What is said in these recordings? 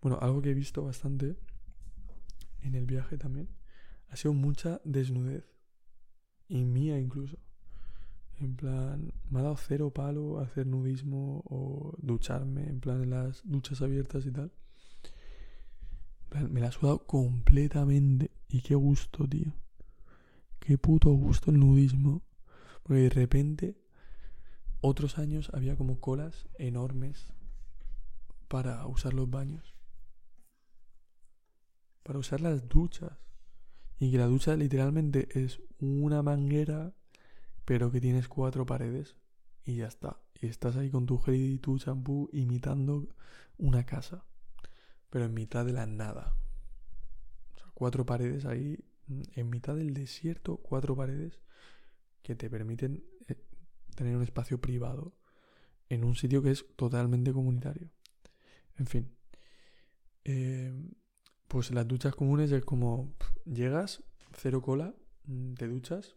Bueno, algo que he visto bastante en el viaje también ha sido mucha desnudez. Y mía incluso. En plan, me ha dado cero palo hacer nudismo o ducharme, en plan en las duchas abiertas y tal. me la ha sudado completamente. Y qué gusto, tío. Qué puto gusto el nudismo. Porque de repente, otros años había como colas enormes para usar los baños. Para usar las duchas. Y que la ducha literalmente es una manguera, pero que tienes cuatro paredes. Y ya está. Y estás ahí con tu gel y tu champú imitando una casa. Pero en mitad de la nada. O sea, cuatro paredes ahí. En mitad del desierto, cuatro paredes que te permiten eh, tener un espacio privado en un sitio que es totalmente comunitario. En fin. Eh, pues las duchas comunes es como llegas, cero cola, mm, te duchas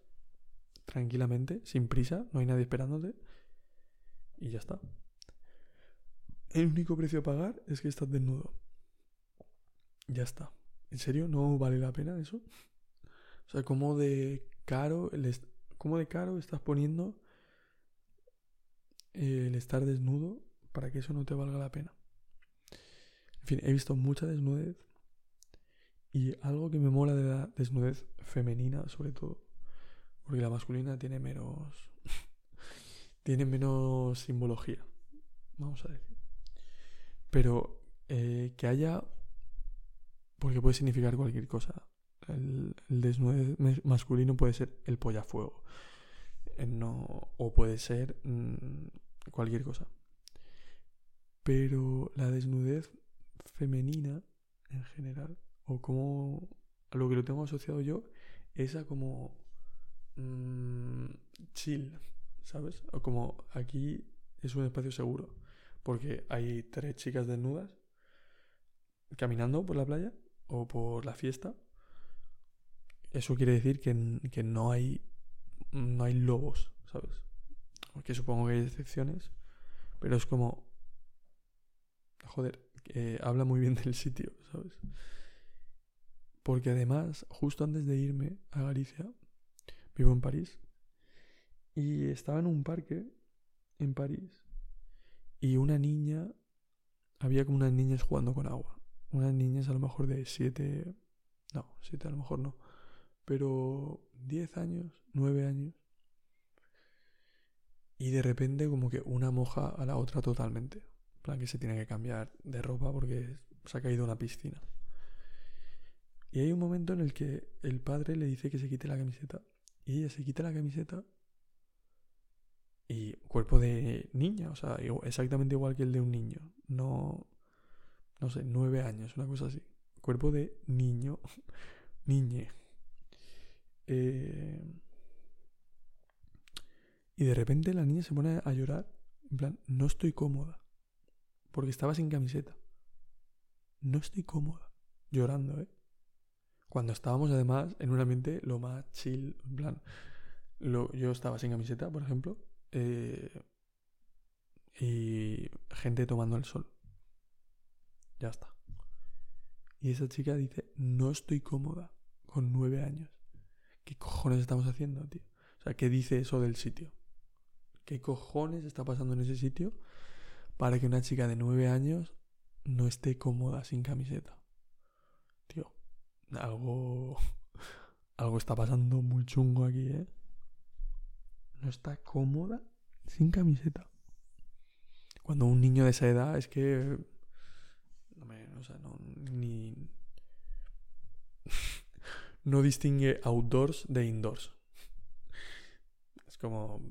tranquilamente, sin prisa, no hay nadie esperándote y ya está. El único precio a pagar es que estás desnudo. Ya está. ¿En serio? ¿No vale la pena eso? O sea, como de caro, ¿cómo de caro estás poniendo el estar desnudo para que eso no te valga la pena? En fin, he visto mucha desnudez y algo que me mola de la desnudez femenina, sobre todo, porque la masculina tiene menos. tiene menos simbología, vamos a decir. Pero eh, que haya. Porque puede significar cualquier cosa. El, desnudez masculino puede ser el pollafuego. Eh, no, o puede ser mm, cualquier cosa. Pero la desnudez femenina en general o como a lo que lo tengo asociado yo es a como mmm, chill, ¿sabes? O como aquí es un espacio seguro, porque hay tres chicas desnudas caminando por la playa o por la fiesta. Eso quiere decir que, que no hay no hay lobos, ¿sabes? Porque supongo que hay excepciones, pero es como joder, que habla muy bien del sitio, ¿sabes? Porque además, justo antes de irme a Galicia, vivo en París, y estaba en un parque en París, y una niña, había como unas niñas jugando con agua. Unas niñas a lo mejor de 7, no, 7 a lo mejor no, pero 10 años, 9 años. Y de repente como que una moja a la otra totalmente. En plan que se tiene que cambiar de ropa porque se ha caído una piscina. Y hay un momento en el que el padre le dice que se quite la camiseta. Y ella se quita la camiseta. Y cuerpo de niña, o sea, exactamente igual que el de un niño. No, no sé, nueve años, una cosa así. Cuerpo de niño, niñe. Eh, y de repente la niña se pone a llorar. En plan, no estoy cómoda. Porque estaba sin camiseta. No estoy cómoda. Llorando, ¿eh? Cuando estábamos además en un ambiente lo más chill, en plan, yo estaba sin camiseta, por ejemplo, eh, y gente tomando el sol. Ya está. Y esa chica dice, no estoy cómoda con nueve años. ¿Qué cojones estamos haciendo, tío? O sea, ¿qué dice eso del sitio? ¿Qué cojones está pasando en ese sitio para que una chica de nueve años no esté cómoda sin camiseta? Algo. Algo está pasando muy chungo aquí, ¿eh? No está cómoda sin camiseta. Cuando un niño de esa edad es que. No me. O sea, no. Ni. no distingue outdoors de indoors. Es como.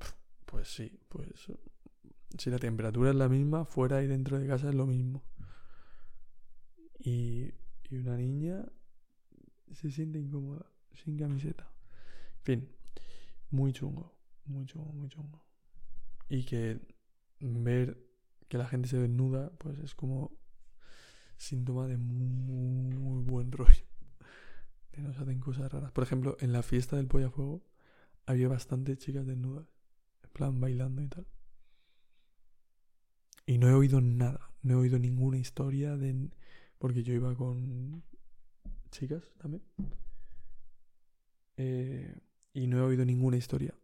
Pues sí, pues. Si la temperatura es la misma, fuera y dentro de casa es lo mismo. Y, y una niña se siente incómoda sin camiseta. En fin, muy chungo, muy chungo, muy chungo. Y que ver que la gente se desnuda, pues es como síntoma de muy, buen rollo. Que nos hacen cosas raras. Por ejemplo, en la fiesta del Polla Fuego había bastantes chicas desnudas, en plan bailando y tal. Y no he oído nada, no he oído ninguna historia de porque yo iba con chicas también. Eh, y no he oído ninguna historia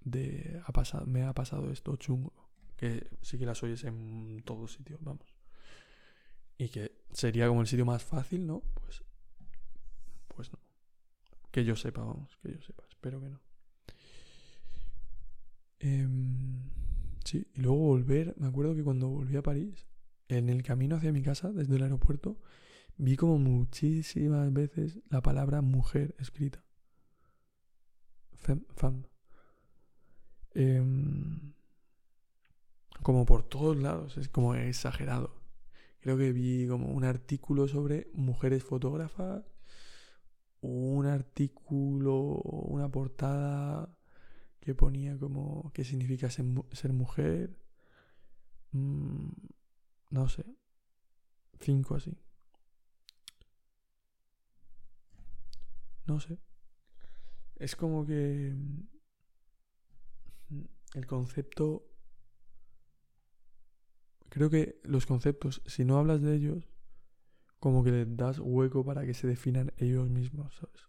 de ha pasado, me ha pasado esto chungo. Que sí que las oyes en todos sitios, vamos. Y que sería como el sitio más fácil, ¿no? Pues, pues no. Que yo sepa, vamos, que yo sepa. Espero que no. Em, sí, y luego volver. Me acuerdo que cuando volví a París, en el camino hacia mi casa, desde el aeropuerto, vi como muchísimas veces la palabra mujer escrita. Fem. Em, como por todos lados, es como exagerado. Creo que vi como un artículo sobre mujeres fotógrafas, un artículo, una portada que ponía como qué significa ser, mujer. Mm, no sé. Cinco así. No sé. Es como que mm, el concepto... Creo que los conceptos, si no hablas de ellos, como que les das hueco para que se definan ellos mismos, ¿sabes?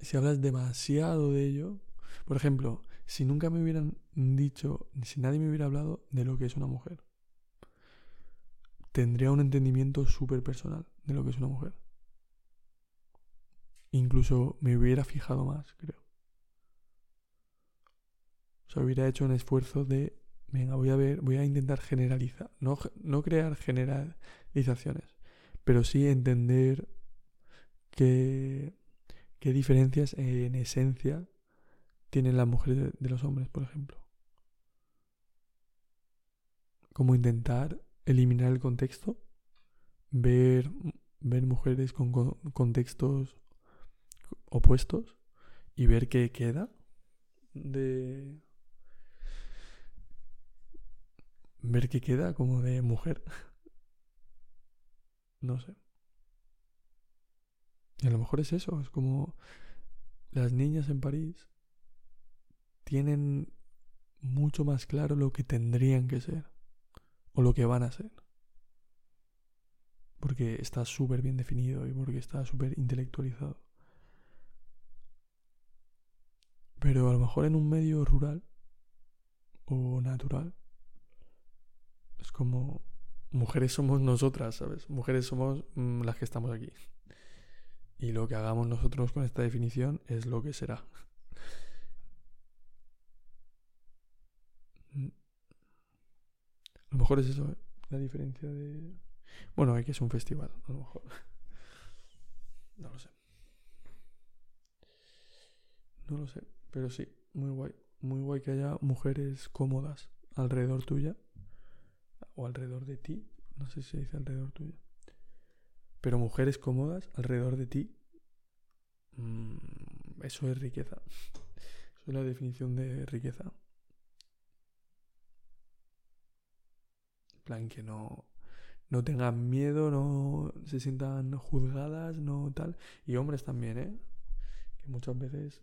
Si hablas demasiado de ello, por ejemplo, si nunca me hubieran dicho, si nadie me hubiera hablado de lo que es una mujer, tendría un entendimiento súper personal de lo que es una mujer. Incluso me hubiera fijado más, creo. O sea, hubiera hecho un esfuerzo de, venga, voy a ver, voy a intentar generalizar, no, no crear generalizaciones, pero sí entender qué, qué diferencias en esencia tienen las mujeres de, los hombres, por ejemplo. Como intentar eliminar el contexto, ver, ver mujeres con contextos opuestos y ver qué queda de... Ver qué queda como de mujer. no sé. Y a lo mejor es eso, es como las niñas en París tienen mucho más claro lo que tendrían que ser o lo que van a ser. Porque está súper bien definido y porque está súper intelectualizado. Pero a lo mejor en un medio rural o natural es como mujeres somos nosotras, ¿sabes? Mujeres somos mm, las que estamos aquí. Y lo que hagamos nosotros con esta definición es lo que será. Mm. A lo mejor es eso, ¿eh? la diferencia de... Bueno, hay que es un festival, a lo mejor. No lo sé. No lo sé. Pero sí, muy guay. Muy guay que haya mujeres cómodas alrededor tuya. O alrededor de ti. No sé si se dice alrededor tuya. Pero mujeres cómodas alrededor de ti. Mm, eso es riqueza. Eso es la definición de riqueza. En plan que no, no tengan miedo, no se sientan juzgadas, no tal. Y hombres también, ¿eh? Que muchas veces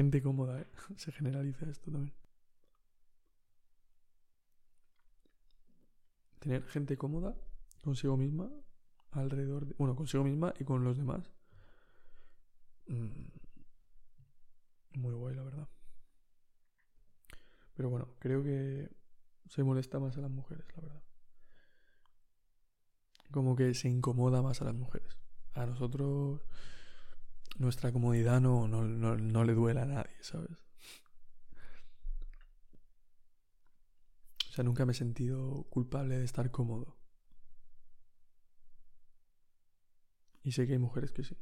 Gente cómoda, ¿eh? Se generaliza esto también. Tener gente cómoda consigo misma, alrededor de... Bueno, consigo misma y con los demás. Mm, muy guay, la verdad. Pero bueno, creo que se molesta más a las mujeres, la verdad. Como que se incomoda más a las mujeres. A nosotros nuestra comodidad no, no, no, le duele a nadie, ¿sabes? O sea, nunca me he sentido culpable de estar cómodo. Y sé que hay mujeres que sí.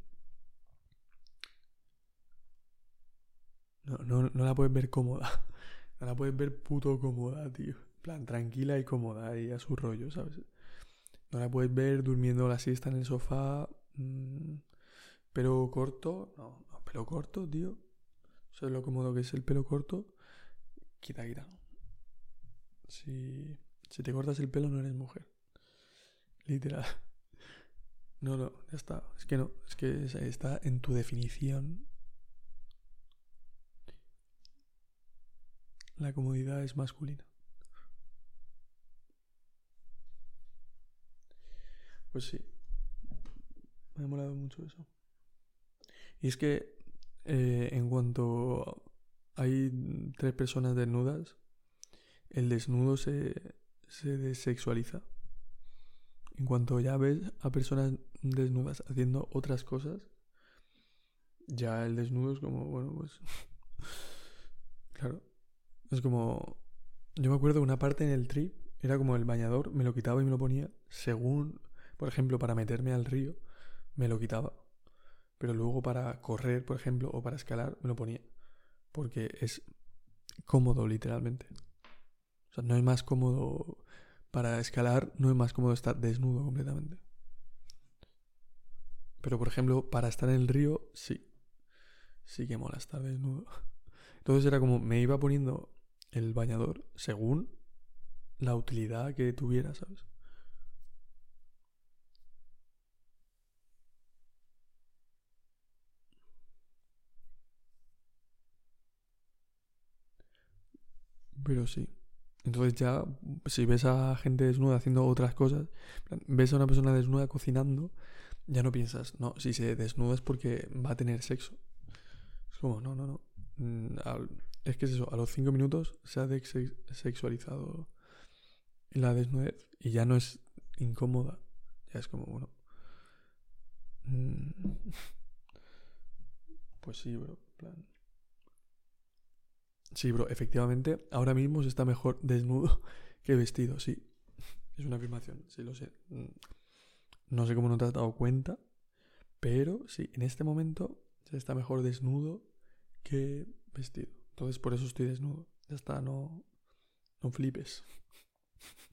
No, no, no la puedes ver cómoda. No la puedes ver puto cómoda, tío. En plan, tranquila y cómoda y a su rollo, ¿sabes? No la puedes ver durmiendo la siesta en el sofá. Mmm, Pelo corto, no, no, pelo corto, tío. ¿Sabes lo cómodo que es el pelo corto? Quita, quita. Si, si te cortas el pelo no eres mujer. Literal. No, no, ya está. Es que no, es que está en tu definición. la comodidad es masculina. Pues sí. Me ha molado mucho eso. Y es que eh, en cuanto hay tres personas desnudas, el desnudo se, se desexualiza. En cuanto ya ves a personas desnudas haciendo otras cosas, ya el desnudo es como, bueno, pues... claro. Es como... Yo me acuerdo una parte en el trip, era como el bañador, me lo quitaba y me lo ponía según, por ejemplo, para meterme al río, me lo quitaba. Pero luego para correr, por ejemplo, o para escalar, me lo ponía. Porque es cómodo, literalmente. O sea, no es más cómodo para escalar, no es más cómodo estar desnudo completamente. Pero, por ejemplo, para estar en el río, sí. Sí que mola estar desnudo. Entonces era como, me iba poniendo el bañador según la utilidad que tuviera, ¿sabes? Pero sí. Entonces ya, si ves a gente desnuda haciendo otras cosas, ves a una persona desnuda cocinando, ya no piensas, no, si se desnuda es porque va a tener sexo. Es como, no, no, no. Mm, es que es eso, a los cinco minutos se ha sexualizado la desnudez y ya no es incómoda. Ya es como, bueno. Mm, pues sí, bro. Plan. Sí, bro, efectivamente, ahora mismo se está mejor desnudo que vestido, sí. Es una afirmación, sí lo sé. Mm, no sé cómo no te has dado cuenta, pero sí, en este momento se está mejor desnudo que vestido. Entonces por eso estoy desnudo. Ya está, no, no flipes.